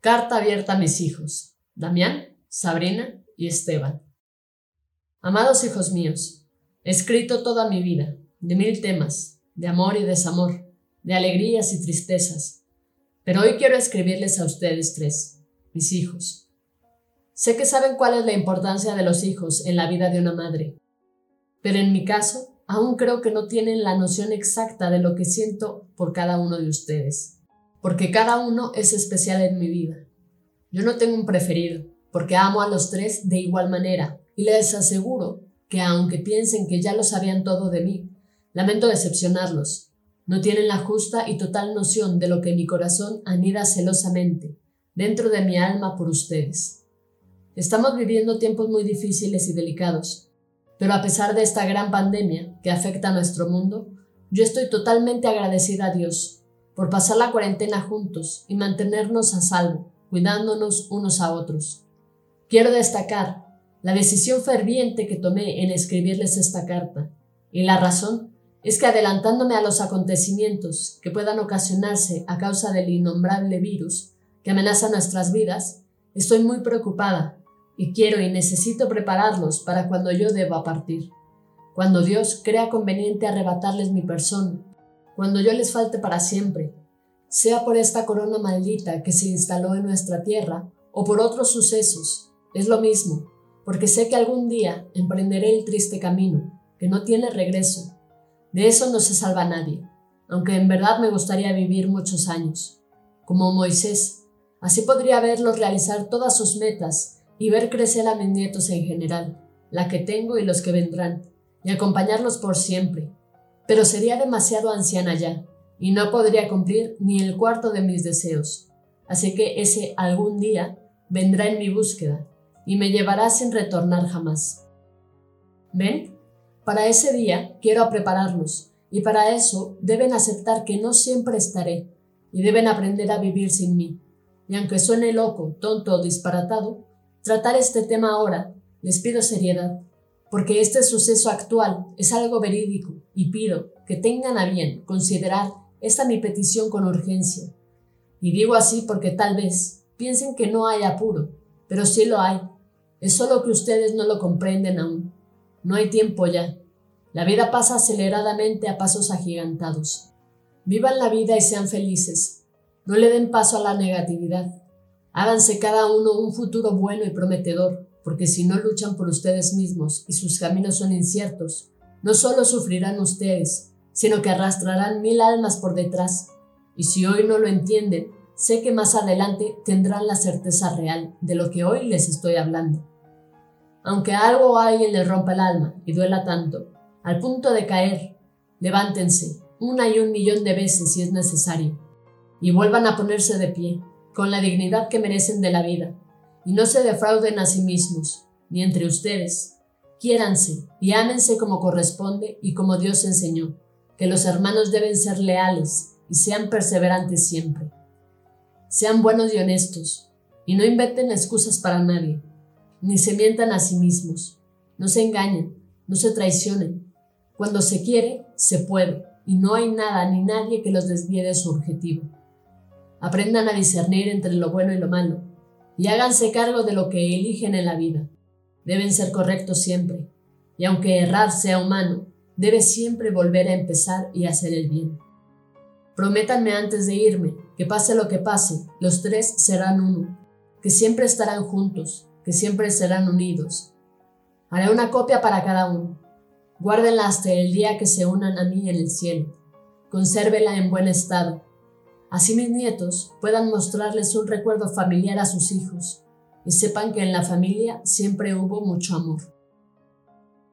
Carta abierta a mis hijos, Damián, Sabrina y Esteban. Amados hijos míos, he escrito toda mi vida, de mil temas, de amor y desamor, de alegrías y tristezas, pero hoy quiero escribirles a ustedes tres, mis hijos. Sé que saben cuál es la importancia de los hijos en la vida de una madre, pero en mi caso, aún creo que no tienen la noción exacta de lo que siento por cada uno de ustedes porque cada uno es especial en mi vida. Yo no tengo un preferido, porque amo a los tres de igual manera, y les aseguro que aunque piensen que ya lo sabían todo de mí, lamento decepcionarlos. No tienen la justa y total noción de lo que mi corazón anida celosamente dentro de mi alma por ustedes. Estamos viviendo tiempos muy difíciles y delicados, pero a pesar de esta gran pandemia que afecta a nuestro mundo, yo estoy totalmente agradecida a Dios por pasar la cuarentena juntos y mantenernos a salvo, cuidándonos unos a otros. Quiero destacar la decisión ferviente que tomé en escribirles esta carta, y la razón es que adelantándome a los acontecimientos que puedan ocasionarse a causa del innombrable virus que amenaza nuestras vidas, estoy muy preocupada y quiero y necesito prepararlos para cuando yo deba partir, cuando Dios crea conveniente arrebatarles mi persona cuando yo les falte para siempre, sea por esta corona maldita que se instaló en nuestra tierra o por otros sucesos, es lo mismo, porque sé que algún día emprenderé el triste camino, que no tiene regreso. De eso no se salva nadie, aunque en verdad me gustaría vivir muchos años. Como Moisés, así podría verlos realizar todas sus metas y ver crecer a mis nietos en general, la que tengo y los que vendrán, y acompañarlos por siempre, pero sería demasiado anciana ya, y no podría cumplir ni el cuarto de mis deseos. Así que ese algún día vendrá en mi búsqueda y me llevará sin retornar jamás. ¿Ven? Para ese día quiero prepararlos, y para eso deben aceptar que no siempre estaré, y deben aprender a vivir sin mí. Y aunque suene loco, tonto o disparatado, tratar este tema ahora les pido seriedad porque este suceso actual es algo verídico y pido que tengan a bien considerar esta mi petición con urgencia. Y digo así porque tal vez piensen que no hay apuro, pero sí lo hay. Es solo que ustedes no lo comprenden aún. No hay tiempo ya. La vida pasa aceleradamente a pasos agigantados. Vivan la vida y sean felices. No le den paso a la negatividad. Háganse cada uno un futuro bueno y prometedor porque si no luchan por ustedes mismos y sus caminos son inciertos, no solo sufrirán ustedes, sino que arrastrarán mil almas por detrás. Y si hoy no lo entienden, sé que más adelante tendrán la certeza real de lo que hoy les estoy hablando. Aunque algo o alguien les rompa el alma y duela tanto, al punto de caer, levántense una y un millón de veces si es necesario, y vuelvan a ponerse de pie, con la dignidad que merecen de la vida, y no se defrauden a sí mismos, ni entre ustedes. Quiéranse y ámense como corresponde y como Dios enseñó, que los hermanos deben ser leales y sean perseverantes siempre. Sean buenos y honestos, y no inventen excusas para nadie, ni se mientan a sí mismos. No se engañen, no se traicionen. Cuando se quiere, se puede, y no hay nada ni nadie que los desvíe de su objetivo. Aprendan a discernir entre lo bueno y lo malo, y háganse cargo de lo que eligen en la vida. Deben ser correctos siempre, y aunque errar sea humano, debe siempre volver a empezar y hacer el bien. Prométanme antes de irme que pase lo que pase, los tres serán uno, que siempre estarán juntos, que siempre serán unidos. Haré una copia para cada uno. Guárdenla hasta el día que se unan a mí en el cielo. Consérvela en buen estado Así mis nietos puedan mostrarles un recuerdo familiar a sus hijos y sepan que en la familia siempre hubo mucho amor.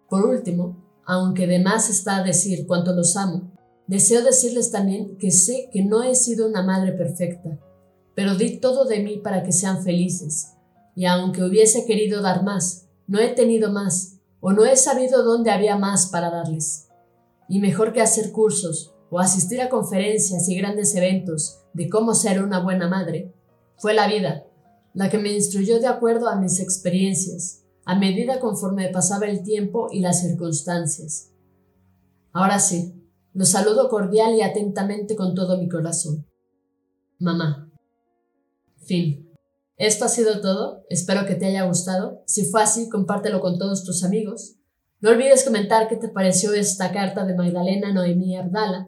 Por último, aunque de más está decir cuánto los amo, deseo decirles también que sé que no he sido una madre perfecta, pero di todo de mí para que sean felices. Y aunque hubiese querido dar más, no he tenido más, o no he sabido dónde había más para darles. Y mejor que hacer cursos o asistir a conferencias y grandes eventos de cómo ser una buena madre, fue la vida, la que me instruyó de acuerdo a mis experiencias, a medida conforme pasaba el tiempo y las circunstancias. Ahora sí, los saludo cordial y atentamente con todo mi corazón. Mamá. Fin. Esto ha sido todo. Espero que te haya gustado. Si fue así, compártelo con todos tus amigos. No olvides comentar qué te pareció esta carta de Magdalena Noemí Ardala.